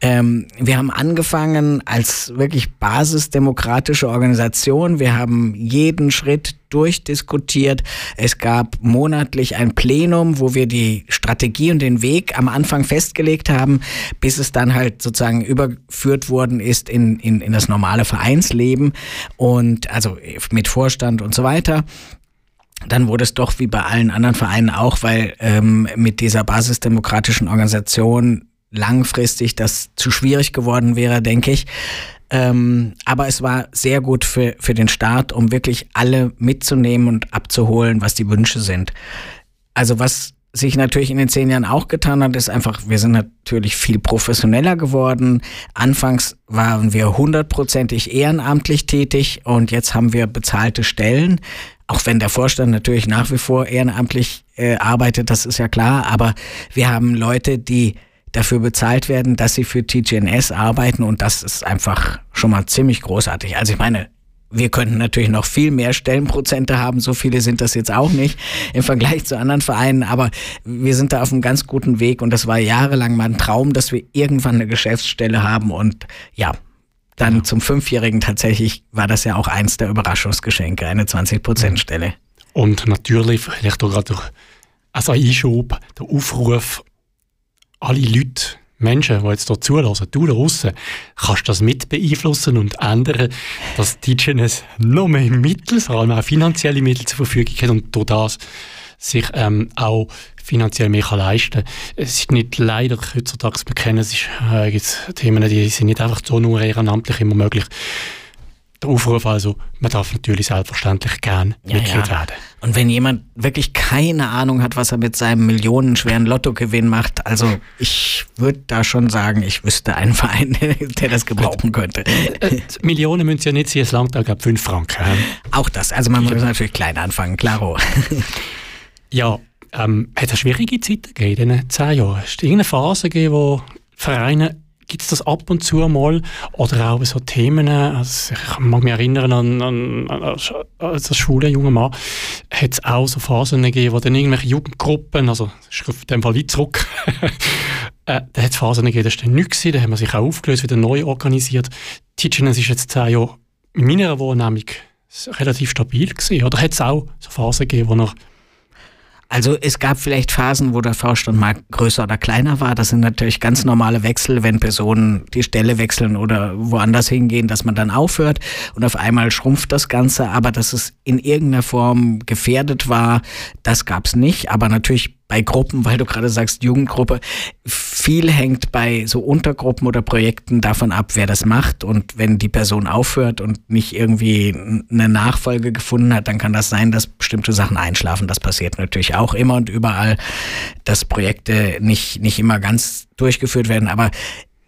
Ähm, wir haben angefangen als wirklich basisdemokratische Organisation. Wir haben jeden Schritt durchdiskutiert. Es gab monatlich ein Plenum, wo wir die Strategie und den Weg am Anfang festgelegt haben, bis es dann halt sozusagen überführt worden ist in, in, in das normale Vereinsleben und also mit Vorstand und so weiter dann wurde es doch wie bei allen anderen Vereinen auch, weil ähm, mit dieser basisdemokratischen Organisation langfristig das zu schwierig geworden wäre, denke ich. Ähm, aber es war sehr gut für, für den Staat, um wirklich alle mitzunehmen und abzuholen, was die Wünsche sind. Also was sich natürlich in den zehn Jahren auch getan hat, ist einfach, wir sind natürlich viel professioneller geworden. Anfangs waren wir hundertprozentig ehrenamtlich tätig und jetzt haben wir bezahlte Stellen. Auch wenn der Vorstand natürlich nach wie vor ehrenamtlich äh, arbeitet, das ist ja klar, aber wir haben Leute, die dafür bezahlt werden, dass sie für TGNS arbeiten. Und das ist einfach schon mal ziemlich großartig. Also ich meine, wir könnten natürlich noch viel mehr Stellenprozente haben, so viele sind das jetzt auch nicht im Vergleich zu anderen Vereinen, aber wir sind da auf einem ganz guten Weg. Und das war jahrelang mein Traum, dass wir irgendwann eine Geschäftsstelle haben. Und ja, dann zum Fünfjährigen tatsächlich war das ja auch eins der Überraschungsgeschenke, eine 20%-Stelle. Und natürlich, vielleicht auch gerade als Einschub, der Aufruf, alle Leute, Menschen, die jetzt hier zulassen, du da draussen, kannst das mit beeinflussen und ändern, dass die DJs noch mehr Mittel, vor allem auch finanzielle Mittel zur Verfügung haben und durch das sich ähm, auch finanziell mehr kann leisten kann. Es ist nicht leider heutzutage, wir kennen es, ist, äh, gibt's Themen, die sind nicht einfach so nur ehrenamtlich immer möglich. Der Aufruf also, man darf natürlich selbstverständlich gern ja, Mitglied ja. werden. Und wenn jemand wirklich keine Ahnung hat, was er mit seinem millionenschweren Lottogewinn macht, also ich würde da schon sagen, ich wüsste einen Verein, <laughs> der das gebrauchen könnte. Äh, Millionen müssen ja nicht sein, es langt da gab 5 Franken. Auch das, also man muss natürlich klein anfangen, klaro. Ja, ähm, hat es schwierige Zeiten gegeben in diesen zehn Jahren? Du irgendeine Phase gegeben, wo Vereine Gibt es das ab und zu mal? Oder auch so Themen, also ich mag mich erinnern an, an, an als schwuler junger Mann, hat es auch so Phasen gegeben, wo dann irgendwelche Jugendgruppen, also das ist in dem Fall weit zurück, <laughs> äh, da hat es Phasen gegeben, da war nichts, da haben wir sich auch aufgelöst, wieder neu organisiert. Ticines ist jetzt zehn Jahre in meiner Wahrnehmung relativ stabil gewesen. Oder hat es auch so Phasen gegeben, wo noch also es gab vielleicht Phasen, wo der Vorstand mal größer oder kleiner war. Das sind natürlich ganz normale Wechsel, wenn Personen die Stelle wechseln oder woanders hingehen, dass man dann aufhört und auf einmal schrumpft das Ganze. Aber dass es in irgendeiner Form gefährdet war, das gab es nicht. Aber natürlich bei Gruppen, weil du gerade sagst Jugendgruppe, viel hängt bei so Untergruppen oder Projekten davon ab, wer das macht. Und wenn die Person aufhört und nicht irgendwie eine Nachfolge gefunden hat, dann kann das sein, dass bestimmte Sachen einschlafen. Das passiert natürlich auch immer und überall, dass Projekte nicht, nicht immer ganz durchgeführt werden. Aber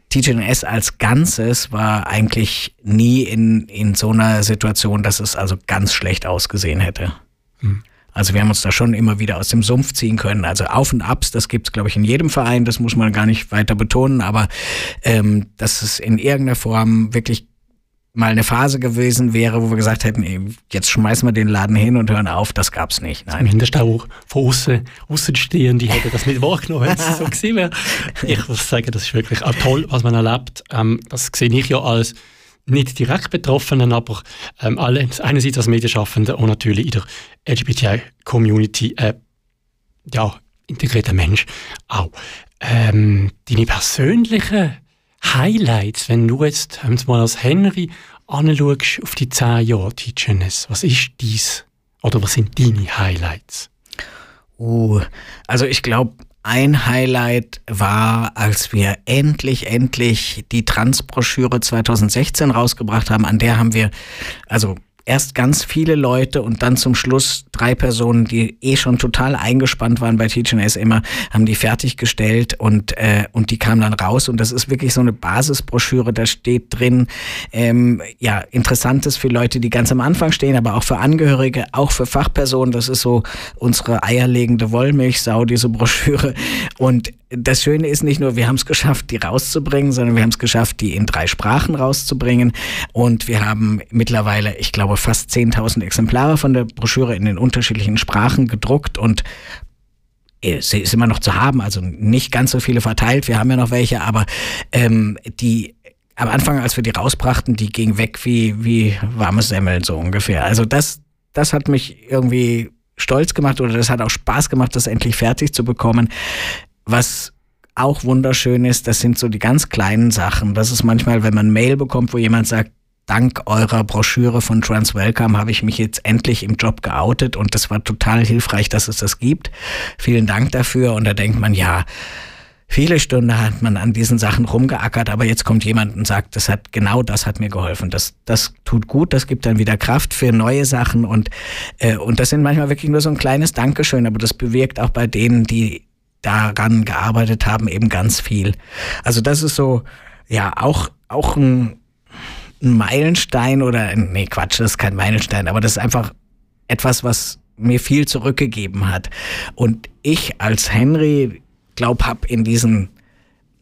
TGNS als Ganzes war eigentlich nie in, in so einer Situation, dass es also ganz schlecht ausgesehen hätte. Hm. Also wir haben uns da schon immer wieder aus dem Sumpf ziehen können. Also Auf und Abs, das gibt's glaube ich, in jedem Verein, das muss man gar nicht weiter betonen, aber ähm, dass es in irgendeiner Form wirklich mal eine Phase gewesen wäre, wo wir gesagt hätten, ey, jetzt schmeißen wir den Laden hin und hören auf, das gab's nicht. Nein. Zumindest auch von außen, außen stehen, die hätten das nicht <laughs> wahrgenommen, wenn es so gewesen wäre. Ich muss sagen, das ist wirklich toll, was man erlebt. Ähm, das sehe ich ja als nicht direkt Betroffenen, aber ähm, alle, einerseits als Medienschaffende und natürlich in der LGBTI-Community äh, ja, integrierter Mensch auch. ähm, deine persönlichen Highlights, wenn du jetzt ähm, mal als Henry anschaust auf die zehn Jahre Teacherness, was ist dies oder was sind deine Highlights? Uh, also ich glaube, ein Highlight war, als wir endlich, endlich die Transbroschüre 2016 rausgebracht haben. An der haben wir, also erst ganz viele Leute und dann zum Schluss drei Personen, die eh schon total eingespannt waren bei TGNS immer, haben die fertiggestellt und, äh, und die kamen dann raus. Und das ist wirklich so eine Basisbroschüre, da steht drin, ähm, ja, Interessantes für Leute, die ganz am Anfang stehen, aber auch für Angehörige, auch für Fachpersonen. Das ist so unsere eierlegende Wollmilchsau, diese Broschüre. Und das Schöne ist nicht nur, wir haben es geschafft, die rauszubringen, sondern wir haben es geschafft, die in drei Sprachen rauszubringen. Und wir haben mittlerweile, ich glaube, fast 10.000 Exemplare von der Broschüre in den unterschiedlichen Sprachen gedruckt und äh, sie ist immer noch zu haben, also nicht ganz so viele verteilt. Wir haben ja noch welche, aber ähm, die am Anfang, als wir die rausbrachten, die ging weg wie, wie warmes Semmeln so ungefähr. Also das, das hat mich irgendwie stolz gemacht oder das hat auch Spaß gemacht, das endlich fertig zu bekommen. Was auch wunderschön ist, das sind so die ganz kleinen Sachen. Das ist manchmal, wenn man Mail bekommt, wo jemand sagt, dank eurer Broschüre von Transwelcome habe ich mich jetzt endlich im Job geoutet und das war total hilfreich, dass es das gibt. Vielen Dank dafür. Und da denkt man, ja, viele Stunden hat man an diesen Sachen rumgeackert, aber jetzt kommt jemand und sagt, das hat genau das hat mir geholfen. Das, das tut gut, das gibt dann wieder Kraft für neue Sachen und, äh, und das sind manchmal wirklich nur so ein kleines Dankeschön, aber das bewirkt auch bei denen, die daran gearbeitet haben, eben ganz viel. Also das ist so, ja, auch, auch ein, ein Meilenstein oder, nee, Quatsch, das ist kein Meilenstein, aber das ist einfach etwas, was mir viel zurückgegeben hat. Und ich als Henry, glaub, hab in diesen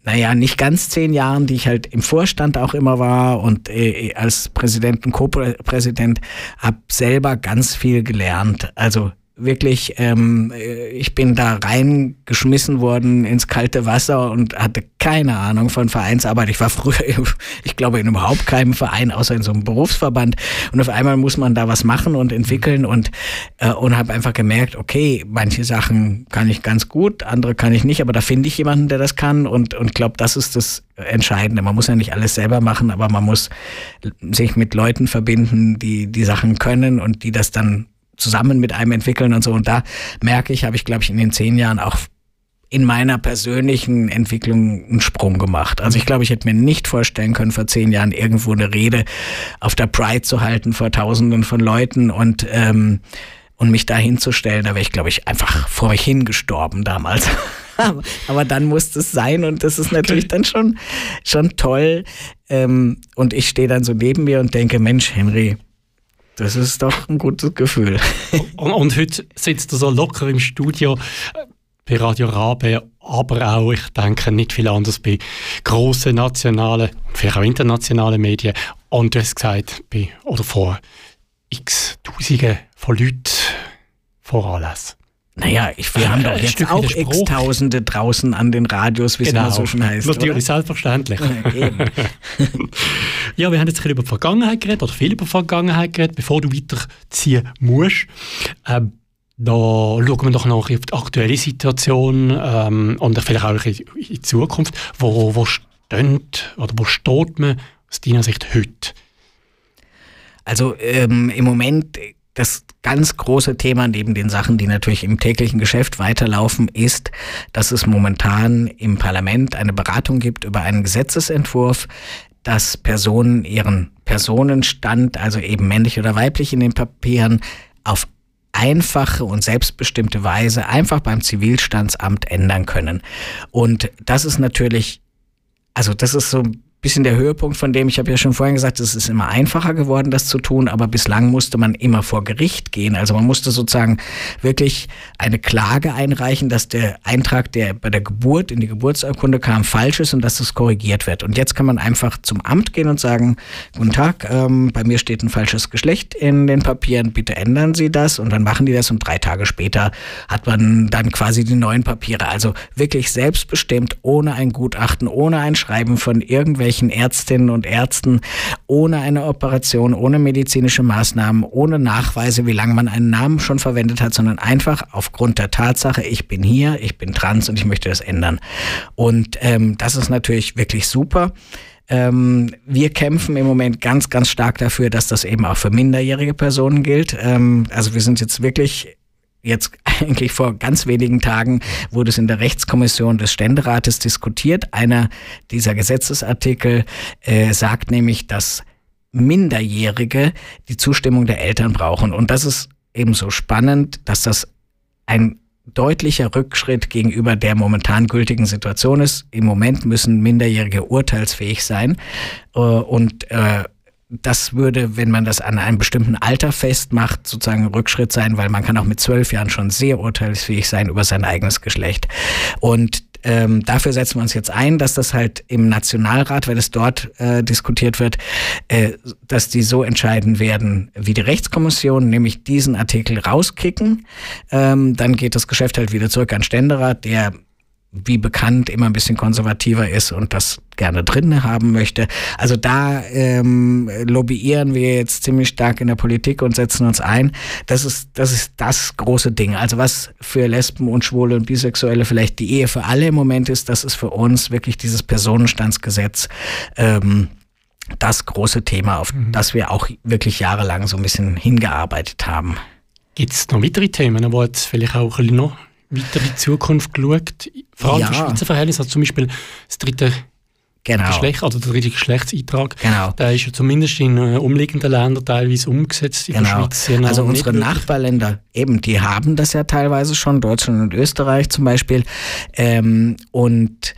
naja, nicht ganz zehn Jahren, die ich halt im Vorstand auch immer war und äh, als Präsident und Co-Präsident, hab selber ganz viel gelernt. Also wirklich, ähm, ich bin da reingeschmissen worden ins kalte Wasser und hatte keine Ahnung von Vereinsarbeit. Ich war früher, ich glaube, in überhaupt keinem Verein, außer in so einem Berufsverband. Und auf einmal muss man da was machen und entwickeln und, äh, und habe einfach gemerkt, okay, manche Sachen kann ich ganz gut, andere kann ich nicht, aber da finde ich jemanden, der das kann und, und glaube, das ist das Entscheidende. Man muss ja nicht alles selber machen, aber man muss sich mit Leuten verbinden, die die Sachen können und die das dann zusammen mit einem entwickeln und so. Und da merke ich, habe ich, glaube ich, in den zehn Jahren auch in meiner persönlichen Entwicklung einen Sprung gemacht. Also ich glaube, ich hätte mir nicht vorstellen können, vor zehn Jahren irgendwo eine Rede auf der Pride zu halten vor Tausenden von Leuten und ähm, und mich da hinzustellen, da wäre ich, glaube ich, einfach vor mich hingestorben damals. <laughs> Aber dann musste es sein und das ist natürlich dann schon, schon toll. Ähm, und ich stehe dann so neben mir und denke, Mensch, Henry, das ist doch ein gutes Gefühl. <laughs> und, und, heute sitzt er so locker im Studio bei Radio Rabe, aber auch, ich denke, nicht viel anders bei grossen nationalen, vielleicht auch internationalen Medien. Und du hast gesagt, bei, oder vor x Tausenden von Leuten vor Anlässen. Naja, ich, wir haben doch jetzt auch x-Tausende draußen an den Radios, wie es genau. so schon heißt. Natürlich, oder? selbstverständlich. Ja, <laughs> <laughs> ja, wir haben jetzt ein bisschen über die Vergangenheit geredet, oder viel über die Vergangenheit geredet, bevor du weiterziehen musst. Ähm, da schauen wir doch noch auf die aktuelle Situation ähm, und vielleicht auch in die Zukunft. Wo, wo steht oder wo steht man aus deiner Sicht heute? Also ähm, im Moment das ganz große Thema neben den Sachen, die natürlich im täglichen Geschäft weiterlaufen, ist, dass es momentan im Parlament eine Beratung gibt über einen Gesetzesentwurf, dass Personen ihren Personenstand, also eben männlich oder weiblich in den Papieren, auf einfache und selbstbestimmte Weise einfach beim Zivilstandsamt ändern können. Und das ist natürlich, also das ist so bisschen der Höhepunkt von dem, ich habe ja schon vorhin gesagt, es ist immer einfacher geworden, das zu tun, aber bislang musste man immer vor Gericht gehen. Also man musste sozusagen wirklich eine Klage einreichen, dass der Eintrag, der bei der Geburt in die Geburtsurkunde kam, falsch ist und dass das korrigiert wird. Und jetzt kann man einfach zum Amt gehen und sagen, guten Tag, ähm, bei mir steht ein falsches Geschlecht in den Papieren, bitte ändern Sie das. Und dann machen die das und drei Tage später hat man dann quasi die neuen Papiere. Also wirklich selbstbestimmt, ohne ein Gutachten, ohne ein Schreiben von irgendwelchen irgendwelchen Ärztinnen und Ärzten ohne eine Operation, ohne medizinische Maßnahmen, ohne Nachweise, wie lange man einen Namen schon verwendet hat, sondern einfach aufgrund der Tatsache, ich bin hier, ich bin trans und ich möchte das ändern. Und ähm, das ist natürlich wirklich super. Ähm, wir kämpfen im Moment ganz, ganz stark dafür, dass das eben auch für minderjährige Personen gilt. Ähm, also wir sind jetzt wirklich jetzt <laughs> eigentlich vor ganz wenigen Tagen wurde es in der Rechtskommission des Ständerates diskutiert. Einer dieser Gesetzesartikel äh, sagt nämlich, dass Minderjährige die Zustimmung der Eltern brauchen. Und das ist ebenso spannend, dass das ein deutlicher Rückschritt gegenüber der momentan gültigen Situation ist. Im Moment müssen Minderjährige urteilsfähig sein. Äh, und äh, das würde, wenn man das an einem bestimmten Alter festmacht, sozusagen ein Rückschritt sein, weil man kann auch mit zwölf Jahren schon sehr urteilsfähig sein über sein eigenes Geschlecht. Und ähm, dafür setzen wir uns jetzt ein, dass das halt im Nationalrat, wenn es dort äh, diskutiert wird, äh, dass die so entscheiden werden wie die Rechtskommission, nämlich diesen Artikel rauskicken. Ähm, dann geht das Geschäft halt wieder zurück an Ständerat, der wie bekannt immer ein bisschen konservativer ist und das gerne drin haben möchte. Also da ähm, lobbyieren wir jetzt ziemlich stark in der Politik und setzen uns ein. Das ist, das ist das große Ding. Also was für Lesben und Schwule und Bisexuelle vielleicht die Ehe für alle im Moment ist, das ist für uns wirklich dieses Personenstandsgesetz. Ähm, das große Thema, auf mhm. das wir auch wirklich jahrelang so ein bisschen hingearbeitet haben. Gibt es noch weitere Themen, wo jetzt vielleicht auch noch weiter in die Zukunft geschaut? Vor allem ja. für Schweizer Verhältnisse, also zum Beispiel das dritte genau. Geschlecht, also der dritte Geschlechtseintrag, genau. der ist ja zumindest in äh, umliegenden Ländern teilweise umgesetzt. In genau. der Schweiz also unsere Nachbarländer, eben, die haben das ja teilweise schon, Deutschland und Österreich zum Beispiel. Ähm, und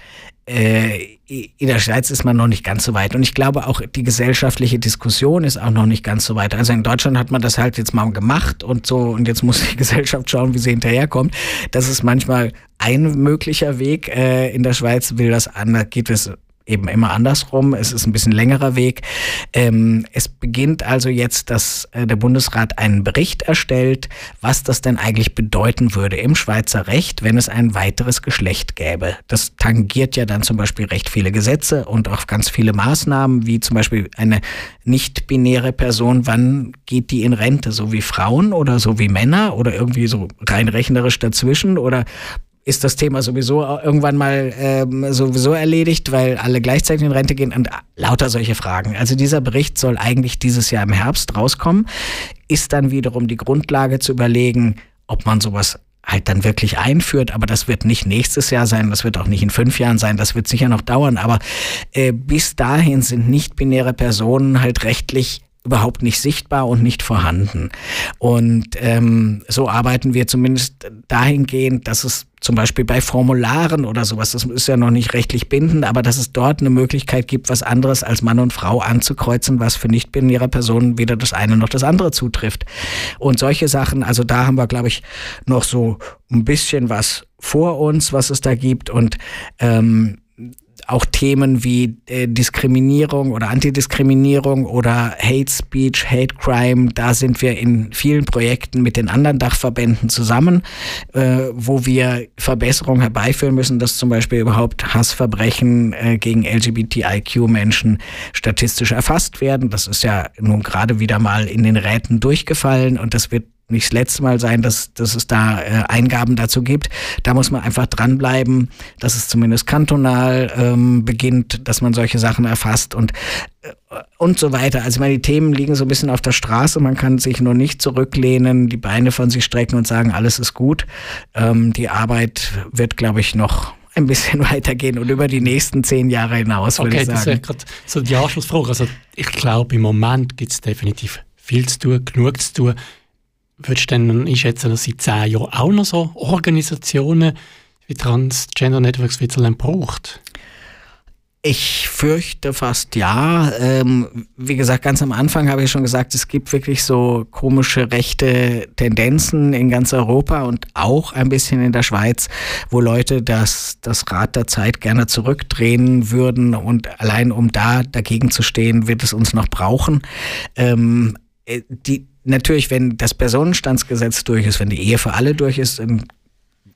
äh, in der Schweiz ist man noch nicht ganz so weit. Und ich glaube auch, die gesellschaftliche Diskussion ist auch noch nicht ganz so weit. Also in Deutschland hat man das halt jetzt mal gemacht und so, und jetzt muss die <laughs> Gesellschaft schauen, wie sie hinterherkommt. Das ist manchmal ein möglicher Weg. Äh, in der Schweiz will das anders, geht es eben immer andersrum. Es ist ein bisschen längerer Weg. Ähm, es beginnt also jetzt, dass äh, der Bundesrat einen Bericht erstellt, was das denn eigentlich bedeuten würde im Schweizer Recht, wenn es ein weiteres Geschlecht gäbe. Das tangiert ja dann zum Beispiel recht viele Gesetze und auch ganz viele Maßnahmen, wie zum Beispiel eine nicht-binäre Person, wann geht die in Rente, so wie Frauen oder so wie Männer oder irgendwie so rein rechnerisch dazwischen oder ist das Thema sowieso irgendwann mal ähm, sowieso erledigt, weil alle gleichzeitig in Rente gehen und lauter solche Fragen. Also dieser Bericht soll eigentlich dieses Jahr im Herbst rauskommen, ist dann wiederum die Grundlage zu überlegen, ob man sowas halt dann wirklich einführt, aber das wird nicht nächstes Jahr sein, das wird auch nicht in fünf Jahren sein, das wird sicher noch dauern, aber äh, bis dahin sind nicht-binäre Personen halt rechtlich überhaupt nicht sichtbar und nicht vorhanden. Und ähm, so arbeiten wir zumindest dahingehend, dass es zum Beispiel bei Formularen oder sowas, das ist ja noch nicht rechtlich bindend, aber dass es dort eine Möglichkeit gibt, was anderes als Mann und Frau anzukreuzen, was für nicht-binäre Personen weder das eine noch das andere zutrifft. Und solche Sachen, also da haben wir, glaube ich, noch so ein bisschen was vor uns, was es da gibt. Und ähm, auch Themen wie äh, Diskriminierung oder Antidiskriminierung oder Hate Speech, Hate Crime, da sind wir in vielen Projekten mit den anderen Dachverbänden zusammen, äh, wo wir Verbesserungen herbeiführen müssen, dass zum Beispiel überhaupt Hassverbrechen äh, gegen LGBTIQ-Menschen statistisch erfasst werden. Das ist ja nun gerade wieder mal in den Räten durchgefallen und das wird nicht das letzte Mal sein, dass, dass es da äh, Eingaben dazu gibt. Da muss man einfach dranbleiben, dass es zumindest kantonal ähm, beginnt, dass man solche Sachen erfasst und äh, und so weiter. Also meine, die Themen liegen so ein bisschen auf der Straße. Man kann sich nur nicht zurücklehnen, die Beine von sich strecken und sagen, alles ist gut. Ähm, die Arbeit wird, glaube ich, noch ein bisschen <laughs> weitergehen und über die nächsten zehn Jahre hinaus, würde okay, ich sagen. Okay, das ist ja gerade so die Anschlussfrage. Also ich glaube, im Moment gibt es definitiv viel zu tun, genug zu tun würdest du denn einschätzen, dass in zehn Jahren auch noch so Organisationen wie Transgender Network Switzerland braucht? Ich fürchte fast ja. Ähm, wie gesagt, ganz am Anfang habe ich schon gesagt, es gibt wirklich so komische rechte Tendenzen in ganz Europa und auch ein bisschen in der Schweiz, wo Leute das, das Rad der Zeit gerne zurückdrehen würden und allein um da dagegen zu stehen, wird es uns noch brauchen. Ähm, äh, die, natürlich, wenn das Personenstandsgesetz durch ist, wenn die Ehe für alle durch ist, dann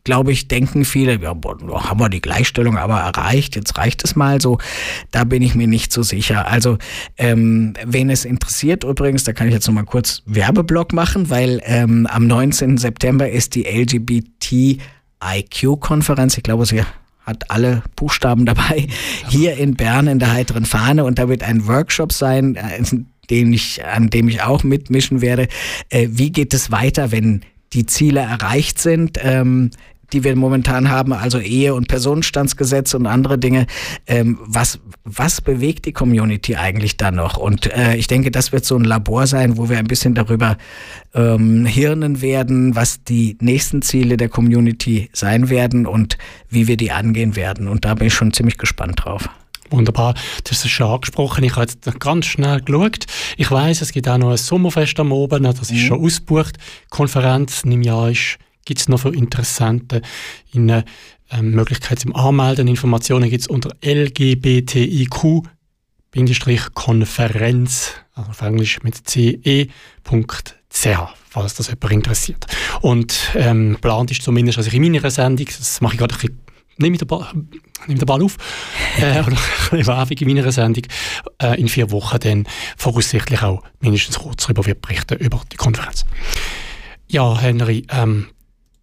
glaube ich, denken viele, ja, boah, haben wir die Gleichstellung aber erreicht, jetzt reicht es mal so. Da bin ich mir nicht so sicher. Also, ähm, wen es interessiert, übrigens, da kann ich jetzt noch mal kurz Werbeblock machen, weil ähm, am 19. September ist die LGBT IQ-Konferenz. Ich glaube, sie hat alle Buchstaben dabei, hier in Bern in der heiteren Fahne und da wird ein Workshop sein, äh, den ich, an dem ich auch mitmischen werde. Äh, wie geht es weiter, wenn die Ziele erreicht sind? Ähm, die wir momentan haben, also Ehe- und Personenstandsgesetze und andere Dinge. Ähm, was, was bewegt die Community eigentlich da noch? Und äh, ich denke, das wird so ein Labor sein, wo wir ein bisschen darüber ähm, hirnen werden, was die nächsten Ziele der Community sein werden und wie wir die angehen werden. Und da bin ich schon ziemlich gespannt drauf. Wunderbar, du hast es schon angesprochen. Ich habe jetzt ganz schnell geschaut. Ich weiß, es gibt auch noch ein Sommerfest am Oben, das ist mhm. schon ausgebucht. Die Konferenz im Jahr ist gibt es noch für Interessenten in äh, Möglichkeit zum Anmelden. Informationen gibt es unter lgbtik-konferenz, also auf Englisch mit ce.ch, falls das jemand interessiert. Und ähm, geplant ist zumindest, also in meiner Sendung, das mache ich gerade ein bisschen nehme den Ball, nehme den Ball auf, äh, <laughs> oder ein Werbung in meiner Sendung, äh, in vier Wochen dann voraussichtlich auch mindestens kurz darüber wird berichten, über die Konferenz. Ja, Henry, ähm,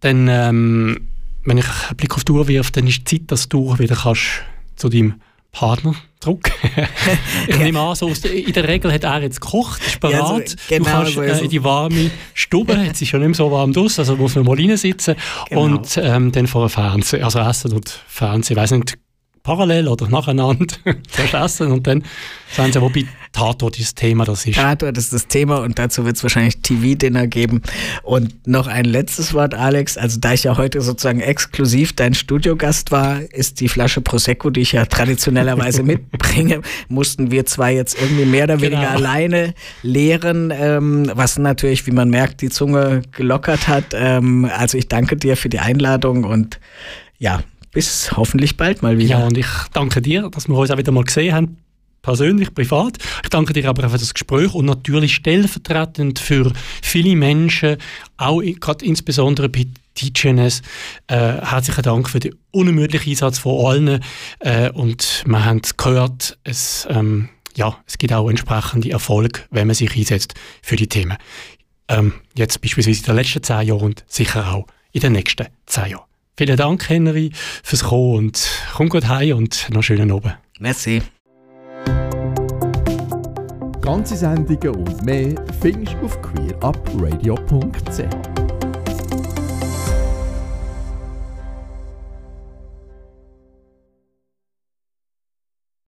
dann, ähm, wenn ich einen Blick auf die Uhr wirf, dann ist die Zeit, dass du wieder kannst zu deinem Partner zurück. <laughs> ich nehme an, so in der Regel hat er jetzt gekocht, ist bereit. Ja, also, genau, du kannst äh, in die warme Stube, <laughs> jetzt ist ja nicht mehr so warm draußen, also muss man mal rein sitzen genau. und ähm, dann vor dem Fernsehen, also Essen und Fernsehen, ich weiß nicht, parallel oder nacheinander <laughs> zuerst essen und dann sagen sie, wobei Tatort ist das Thema, das ist. Tatort ist das Thema und dazu wird es wahrscheinlich TV-Dinner geben. Und noch ein letztes Wort, Alex. Also da ich ja heute sozusagen exklusiv dein Studiogast war, ist die Flasche Prosecco, die ich ja traditionellerweise <laughs> mitbringe, mussten wir zwei jetzt irgendwie mehr oder weniger genau. alleine leeren, ähm, was natürlich, wie man merkt, die Zunge gelockert hat. Ähm, also ich danke dir für die Einladung und ja, bis hoffentlich bald mal wieder. Ja, und ich danke dir, dass wir uns auch wieder mal gesehen haben persönlich, privat. Ich danke dir aber für das Gespräch und natürlich stellvertretend für viele Menschen, auch gerade insbesondere bei DJNS, äh, herzlichen Dank für den unermüdlichen Einsatz von allen. Äh, und wir haben gehört, es, ähm, ja, es gibt auch entsprechende Erfolg, wenn man sich einsetzt für die Themen. Ähm, jetzt beispielsweise in den letzten zehn Jahren und sicher auch in den nächsten zehn Jahren. Vielen Dank, Henry, fürs Kommen und komm gut heim und noch einen schönen Abend. Merci. Ganze Sendungen und mehr findest du auf queerupradio.ch.